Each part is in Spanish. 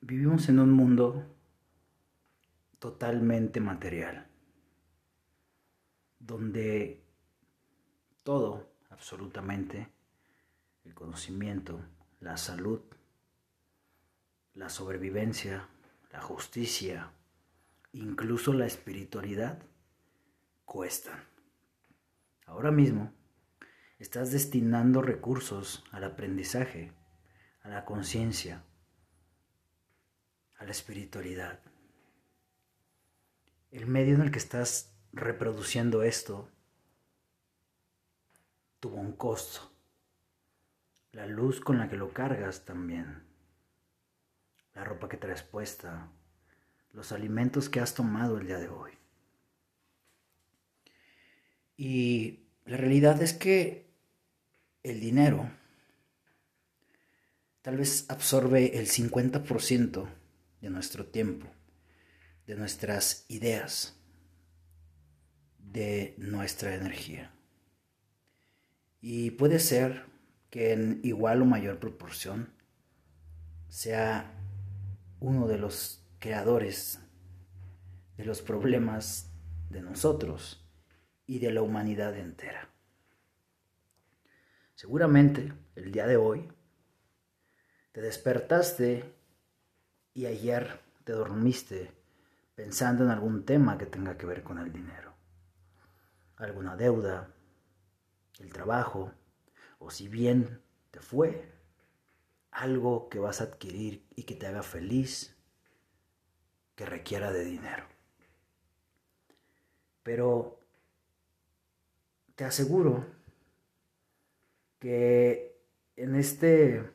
vivimos en un mundo totalmente material, donde todo, absolutamente, el conocimiento, la salud, la sobrevivencia, la justicia, incluso la espiritualidad, cuestan. Ahora mismo estás destinando recursos al aprendizaje, a la conciencia, a la espiritualidad. El medio en el que estás reproduciendo esto tuvo un costo. La luz con la que lo cargas también. La ropa que traes puesta. Los alimentos que has tomado el día de hoy. Y la realidad es que el dinero tal vez absorbe el 50% de nuestro tiempo, de nuestras ideas, de nuestra energía. Y puede ser que en igual o mayor proporción sea uno de los creadores de los problemas de nosotros y de la humanidad entera. Seguramente el día de hoy te despertaste y ayer te dormiste pensando en algún tema que tenga que ver con el dinero. Alguna deuda, el trabajo, o si bien te fue, algo que vas a adquirir y que te haga feliz, que requiera de dinero. Pero te aseguro que en este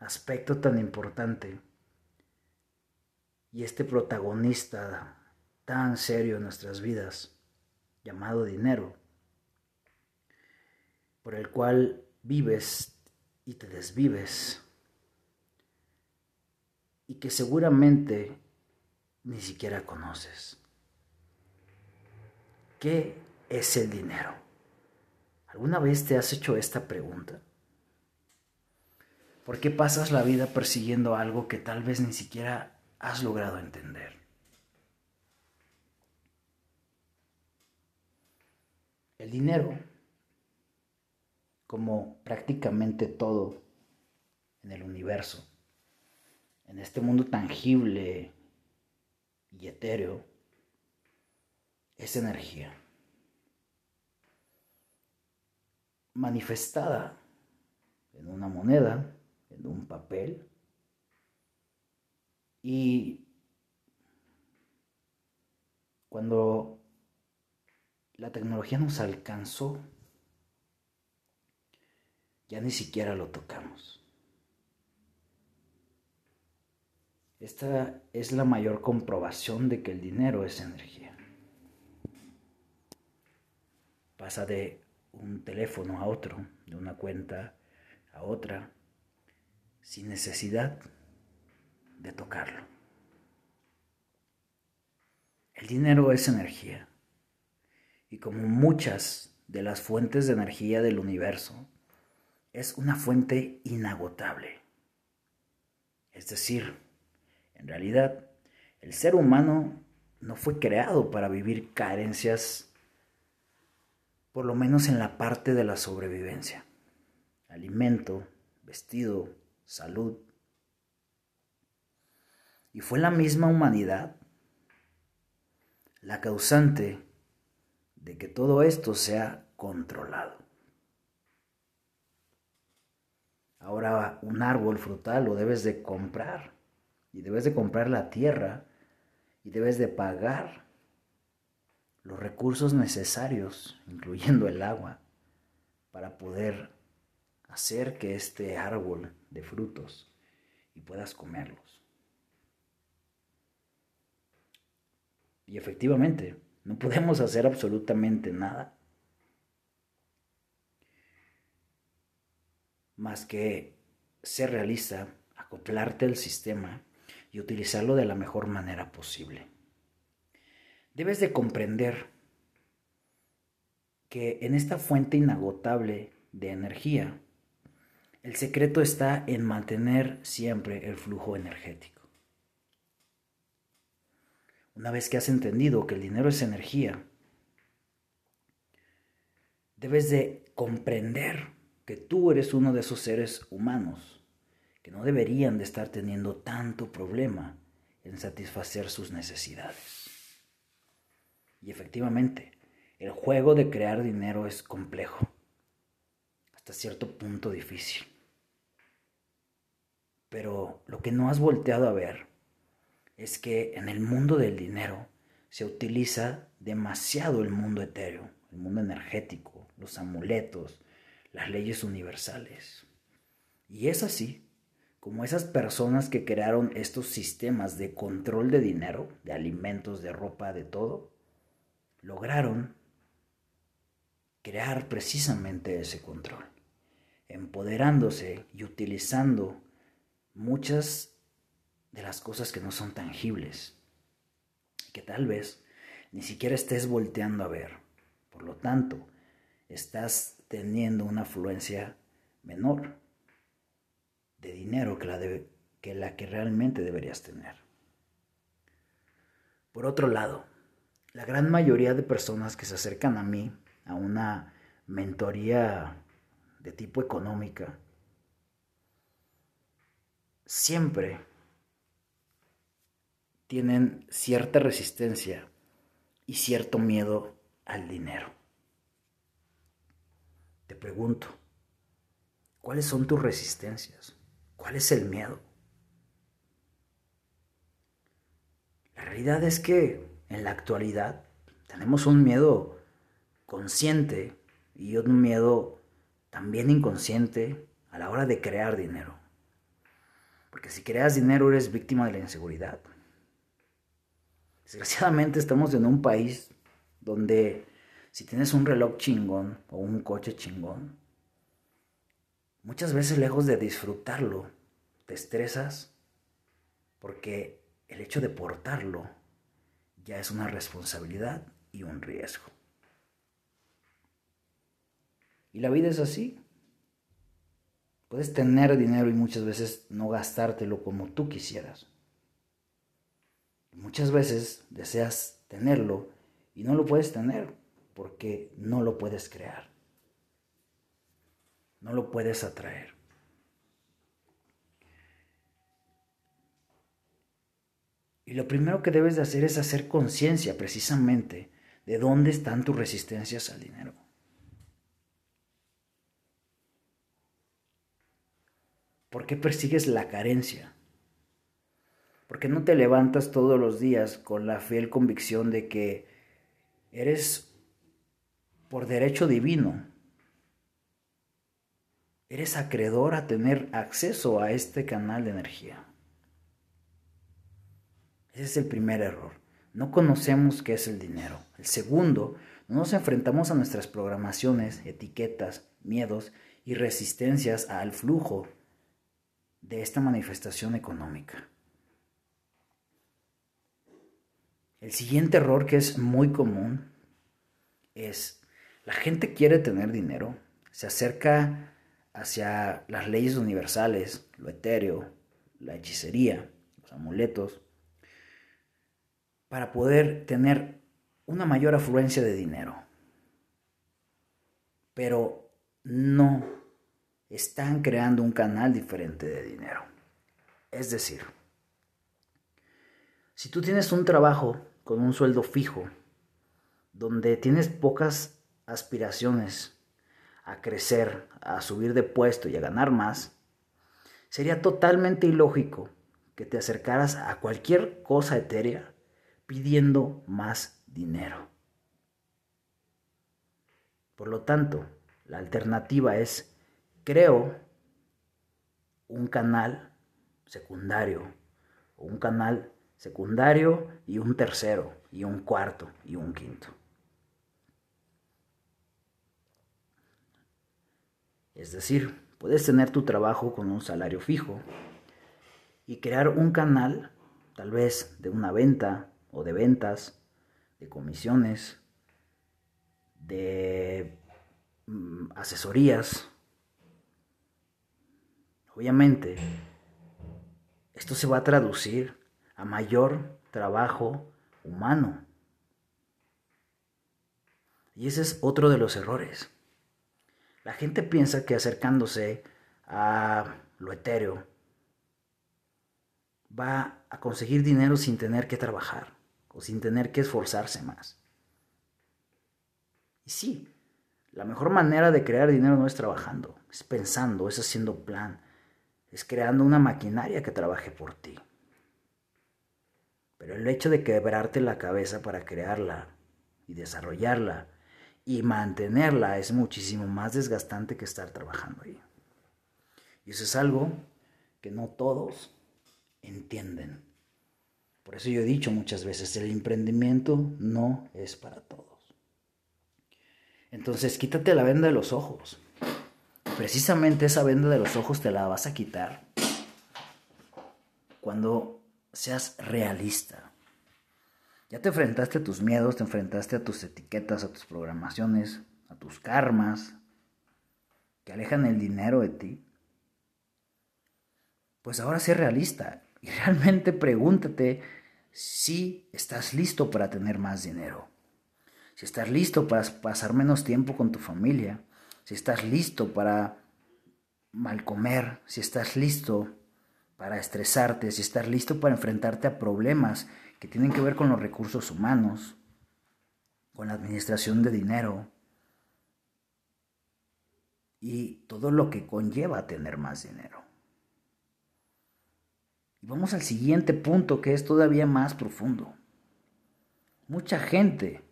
aspecto tan importante, y este protagonista tan serio en nuestras vidas, llamado dinero, por el cual vives y te desvives, y que seguramente ni siquiera conoces. ¿Qué es el dinero? ¿Alguna vez te has hecho esta pregunta? ¿Por qué pasas la vida persiguiendo algo que tal vez ni siquiera has logrado entender. El dinero, como prácticamente todo en el universo, en este mundo tangible y etéreo, es energía manifestada en una moneda, en un papel, y cuando la tecnología nos alcanzó, ya ni siquiera lo tocamos. Esta es la mayor comprobación de que el dinero es energía. Pasa de un teléfono a otro, de una cuenta a otra, sin necesidad de tocarlo. El dinero es energía y como muchas de las fuentes de energía del universo, es una fuente inagotable. Es decir, en realidad, el ser humano no fue creado para vivir carencias, por lo menos en la parte de la sobrevivencia. Alimento, vestido, salud, y fue la misma humanidad la causante de que todo esto sea controlado. Ahora un árbol frutal lo debes de comprar y debes de comprar la tierra y debes de pagar los recursos necesarios, incluyendo el agua, para poder hacer que este árbol de frutos y puedas comerlos. Y efectivamente, no podemos hacer absolutamente nada más que ser realista, acoplarte al sistema y utilizarlo de la mejor manera posible. Debes de comprender que en esta fuente inagotable de energía, el secreto está en mantener siempre el flujo energético. Una vez que has entendido que el dinero es energía, debes de comprender que tú eres uno de esos seres humanos que no deberían de estar teniendo tanto problema en satisfacer sus necesidades. Y efectivamente, el juego de crear dinero es complejo, hasta cierto punto difícil. Pero lo que no has volteado a ver es que en el mundo del dinero se utiliza demasiado el mundo etéreo, el mundo energético, los amuletos, las leyes universales. Y es así como esas personas que crearon estos sistemas de control de dinero, de alimentos, de ropa, de todo, lograron crear precisamente ese control, empoderándose y utilizando muchas de las cosas que no son tangibles, que tal vez ni siquiera estés volteando a ver. Por lo tanto, estás teniendo una afluencia menor de dinero que la, que la que realmente deberías tener. Por otro lado, la gran mayoría de personas que se acercan a mí a una mentoría de tipo económica, siempre tienen cierta resistencia y cierto miedo al dinero. Te pregunto, ¿cuáles son tus resistencias? ¿Cuál es el miedo? La realidad es que en la actualidad tenemos un miedo consciente y un miedo también inconsciente a la hora de crear dinero. Porque si creas dinero eres víctima de la inseguridad. Desgraciadamente estamos en un país donde si tienes un reloj chingón o un coche chingón, muchas veces lejos de disfrutarlo, te estresas porque el hecho de portarlo ya es una responsabilidad y un riesgo. Y la vida es así. Puedes tener dinero y muchas veces no gastártelo como tú quisieras. Muchas veces deseas tenerlo y no lo puedes tener porque no lo puedes crear. No lo puedes atraer. Y lo primero que debes de hacer es hacer conciencia precisamente de dónde están tus resistencias al dinero. ¿Por qué persigues la carencia? ¿Por qué no te levantas todos los días con la fiel convicción de que eres por derecho divino? Eres acreedor a tener acceso a este canal de energía. Ese es el primer error. No conocemos qué es el dinero. El segundo, no nos enfrentamos a nuestras programaciones, etiquetas, miedos y resistencias al flujo de esta manifestación económica. El siguiente error que es muy común es la gente quiere tener dinero, se acerca hacia las leyes universales, lo etéreo, la hechicería, los amuletos, para poder tener una mayor afluencia de dinero. Pero no están creando un canal diferente de dinero. Es decir, si tú tienes un trabajo con un sueldo fijo, donde tienes pocas aspiraciones a crecer, a subir de puesto y a ganar más, sería totalmente ilógico que te acercaras a cualquier cosa etérea pidiendo más dinero. Por lo tanto, la alternativa es creo un canal secundario o un canal secundario y un tercero y un cuarto y un quinto. Es decir, puedes tener tu trabajo con un salario fijo y crear un canal, tal vez de una venta o de ventas, de comisiones, de mm, asesorías. Obviamente, esto se va a traducir a mayor trabajo humano. Y ese es otro de los errores. La gente piensa que acercándose a lo etéreo va a conseguir dinero sin tener que trabajar o sin tener que esforzarse más. Y sí, la mejor manera de crear dinero no es trabajando, es pensando, es haciendo plan, es creando una maquinaria que trabaje por ti. Pero el hecho de quebrarte la cabeza para crearla y desarrollarla y mantenerla es muchísimo más desgastante que estar trabajando ahí. Y eso es algo que no todos entienden. Por eso yo he dicho muchas veces, el emprendimiento no es para todos. Entonces quítate la venda de los ojos. Precisamente esa venda de los ojos te la vas a quitar cuando seas realista. Ya te enfrentaste a tus miedos, te enfrentaste a tus etiquetas, a tus programaciones, a tus karmas, que alejan el dinero de ti. Pues ahora sé realista y realmente pregúntate si estás listo para tener más dinero. Si estás listo para pasar menos tiempo con tu familia. Si estás listo para mal comer. Si estás listo para estresarte. Si estás listo para enfrentarte a problemas que tienen que ver con los recursos humanos, con la administración de dinero y todo lo que conlleva tener más dinero. Y vamos al siguiente punto que es todavía más profundo. Mucha gente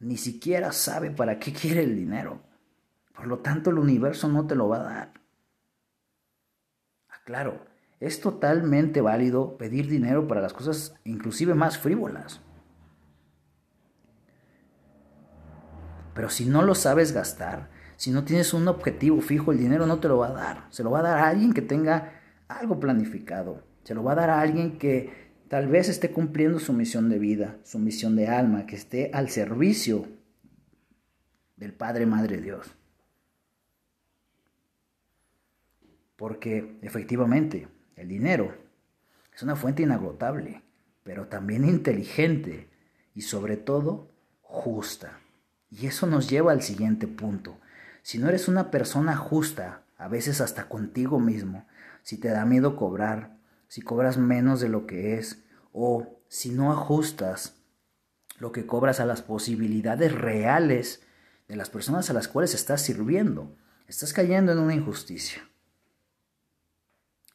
ni siquiera sabe para qué quiere el dinero. Por lo tanto, el universo no te lo va a dar. Aclaro, es totalmente válido pedir dinero para las cosas inclusive más frívolas. Pero si no lo sabes gastar, si no tienes un objetivo fijo, el dinero no te lo va a dar. Se lo va a dar a alguien que tenga algo planificado. Se lo va a dar a alguien que tal vez esté cumpliendo su misión de vida, su misión de alma, que esté al servicio del Padre Madre Dios. Porque efectivamente, el dinero es una fuente inagotable, pero también inteligente y sobre todo justa. Y eso nos lleva al siguiente punto. Si no eres una persona justa, a veces hasta contigo mismo, si te da miedo cobrar, si cobras menos de lo que es, o si no ajustas lo que cobras a las posibilidades reales de las personas a las cuales estás sirviendo, estás cayendo en una injusticia.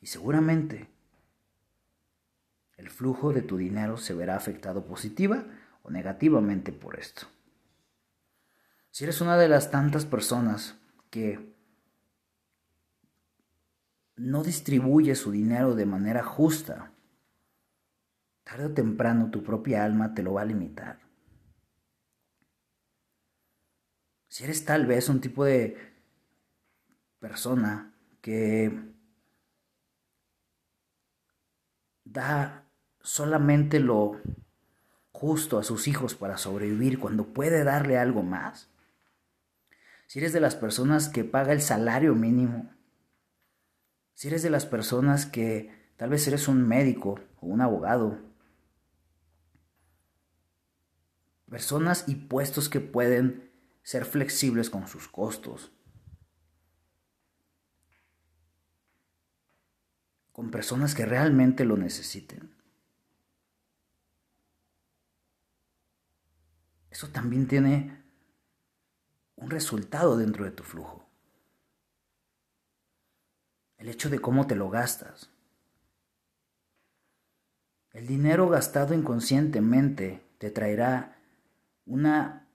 Y seguramente el flujo de tu dinero se verá afectado positiva o negativamente por esto. Si eres una de las tantas personas que no distribuye su dinero de manera justa, tarde o temprano tu propia alma te lo va a limitar. Si eres tal vez un tipo de persona que da solamente lo justo a sus hijos para sobrevivir cuando puede darle algo más. Si eres de las personas que paga el salario mínimo, si eres de las personas que tal vez eres un médico o un abogado, personas y puestos que pueden ser flexibles con sus costos, con personas que realmente lo necesiten. Eso también tiene un resultado dentro de tu flujo. El hecho de cómo te lo gastas. El dinero gastado inconscientemente te traerá una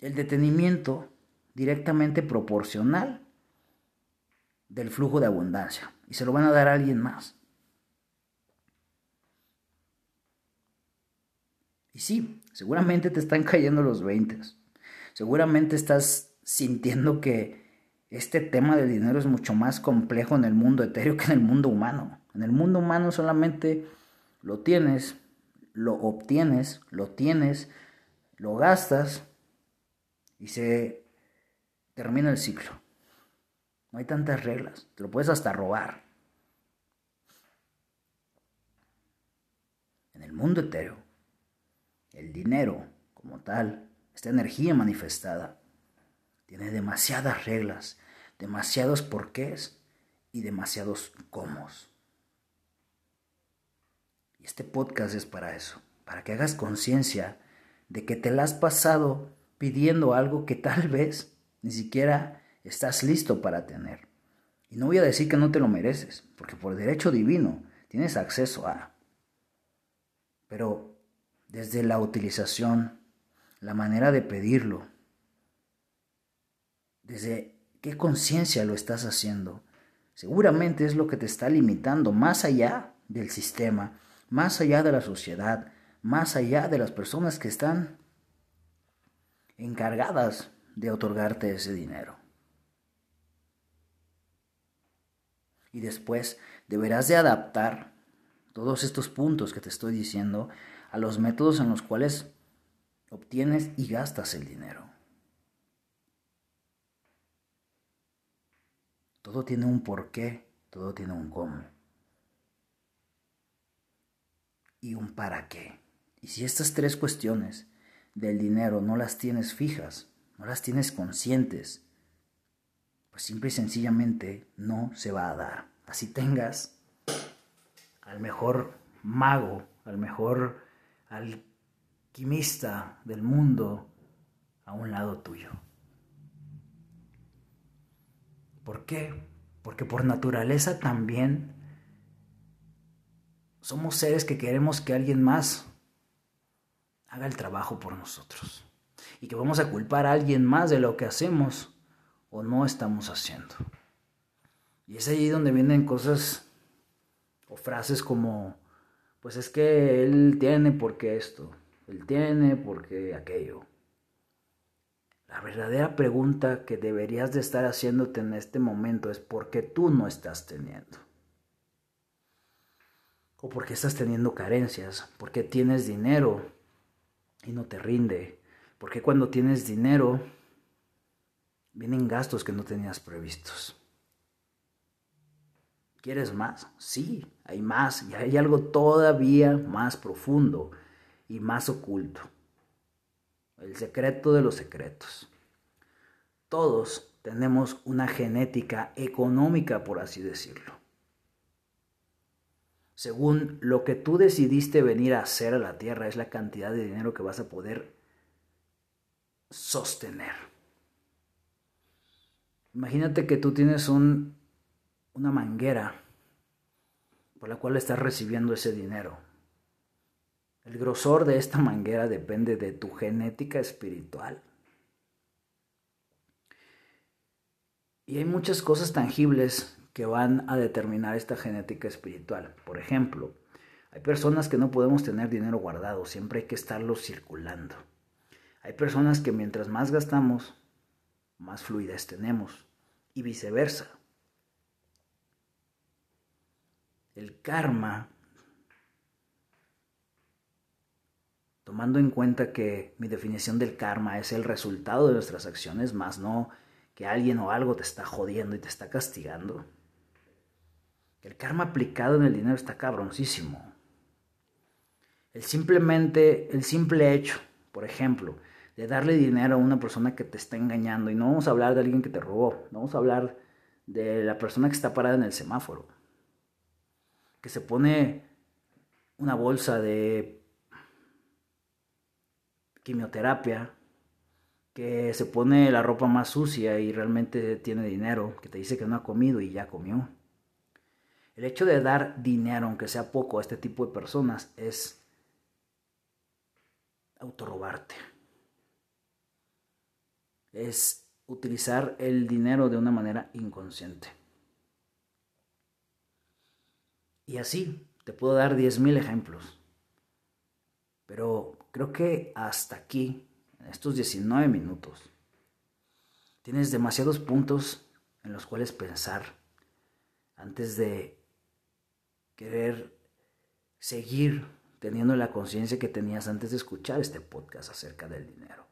el detenimiento directamente proporcional del flujo de abundancia y se lo van a dar a alguien más. Y sí, seguramente te están cayendo los 20. Seguramente estás sintiendo que este tema del dinero es mucho más complejo en el mundo etéreo que en el mundo humano. En el mundo humano solamente lo tienes, lo obtienes, lo tienes, lo gastas y se termina el ciclo. No hay tantas reglas. Te lo puedes hasta robar. En el mundo etéreo, el dinero como tal, esta energía manifestada, tiene demasiadas reglas, demasiados porqués y demasiados cómo. Y este podcast es para eso, para que hagas conciencia de que te la has pasado pidiendo algo que tal vez ni siquiera estás listo para tener. Y no voy a decir que no te lo mereces, porque por derecho divino tienes acceso a. Pero desde la utilización, la manera de pedirlo, desde qué conciencia lo estás haciendo, seguramente es lo que te está limitando más allá del sistema, más allá de la sociedad, más allá de las personas que están encargadas de otorgarte ese dinero. Y después deberás de adaptar todos estos puntos que te estoy diciendo a los métodos en los cuales obtienes y gastas el dinero. Todo tiene un porqué, todo tiene un cómo. Y un para qué. Y si estas tres cuestiones del dinero no las tienes fijas, no las tienes conscientes, pues simple y sencillamente no se va a dar. Así tengas al mejor mago, al mejor alquimista del mundo a un lado tuyo. ¿Por qué? Porque por naturaleza también somos seres que queremos que alguien más haga el trabajo por nosotros. Y que vamos a culpar a alguien más de lo que hacemos o no estamos haciendo. Y es allí donde vienen cosas o frases como, pues es que él tiene porque esto, él tiene porque aquello. La verdadera pregunta que deberías de estar haciéndote en este momento es por qué tú no estás teniendo. O por qué estás teniendo carencias, por qué tienes dinero y no te rinde, por qué cuando tienes dinero vienen gastos que no tenías previstos. ¿Quieres más? Sí, hay más y hay algo todavía más profundo y más oculto el secreto de los secretos. Todos tenemos una genética económica, por así decirlo. Según lo que tú decidiste venir a hacer a la tierra, es la cantidad de dinero que vas a poder sostener. Imagínate que tú tienes un, una manguera por la cual estás recibiendo ese dinero. El grosor de esta manguera depende de tu genética espiritual. Y hay muchas cosas tangibles que van a determinar esta genética espiritual. Por ejemplo, hay personas que no podemos tener dinero guardado, siempre hay que estarlo circulando. Hay personas que mientras más gastamos, más fluidez tenemos y viceversa. El karma tomando en cuenta que mi definición del karma es el resultado de nuestras acciones, más no que alguien o algo te está jodiendo y te está castigando. El karma aplicado en el dinero está cabroncísimo. El simplemente, el simple hecho, por ejemplo, de darle dinero a una persona que te está engañando, y no vamos a hablar de alguien que te robó, no vamos a hablar de la persona que está parada en el semáforo, que se pone una bolsa de quimioterapia, que se pone la ropa más sucia y realmente tiene dinero, que te dice que no ha comido y ya comió. El hecho de dar dinero, aunque sea poco, a este tipo de personas es autorrobarte. Es utilizar el dinero de una manera inconsciente. Y así te puedo dar 10.000 ejemplos. Pero creo que hasta aquí, en estos 19 minutos, tienes demasiados puntos en los cuales pensar antes de querer seguir teniendo la conciencia que tenías antes de escuchar este podcast acerca del dinero,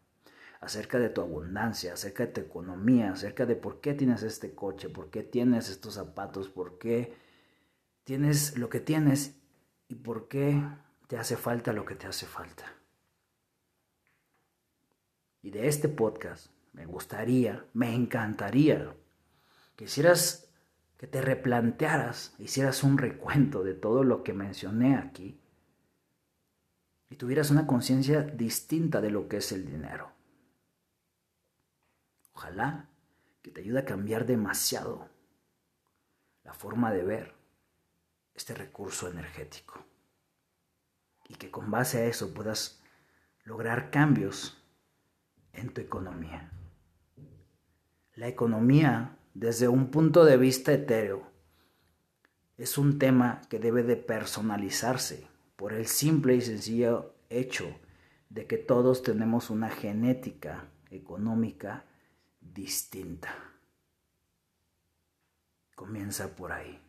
acerca de tu abundancia, acerca de tu economía, acerca de por qué tienes este coche, por qué tienes estos zapatos, por qué tienes lo que tienes y por qué te hace falta lo que te hace falta. Y de este podcast me gustaría, me encantaría que hicieras, que te replantearas, hicieras un recuento de todo lo que mencioné aquí y tuvieras una conciencia distinta de lo que es el dinero. Ojalá que te ayude a cambiar demasiado la forma de ver este recurso energético y que con base a eso puedas lograr cambios en tu economía. La economía, desde un punto de vista etéreo, es un tema que debe de personalizarse por el simple y sencillo hecho de que todos tenemos una genética económica distinta. Comienza por ahí.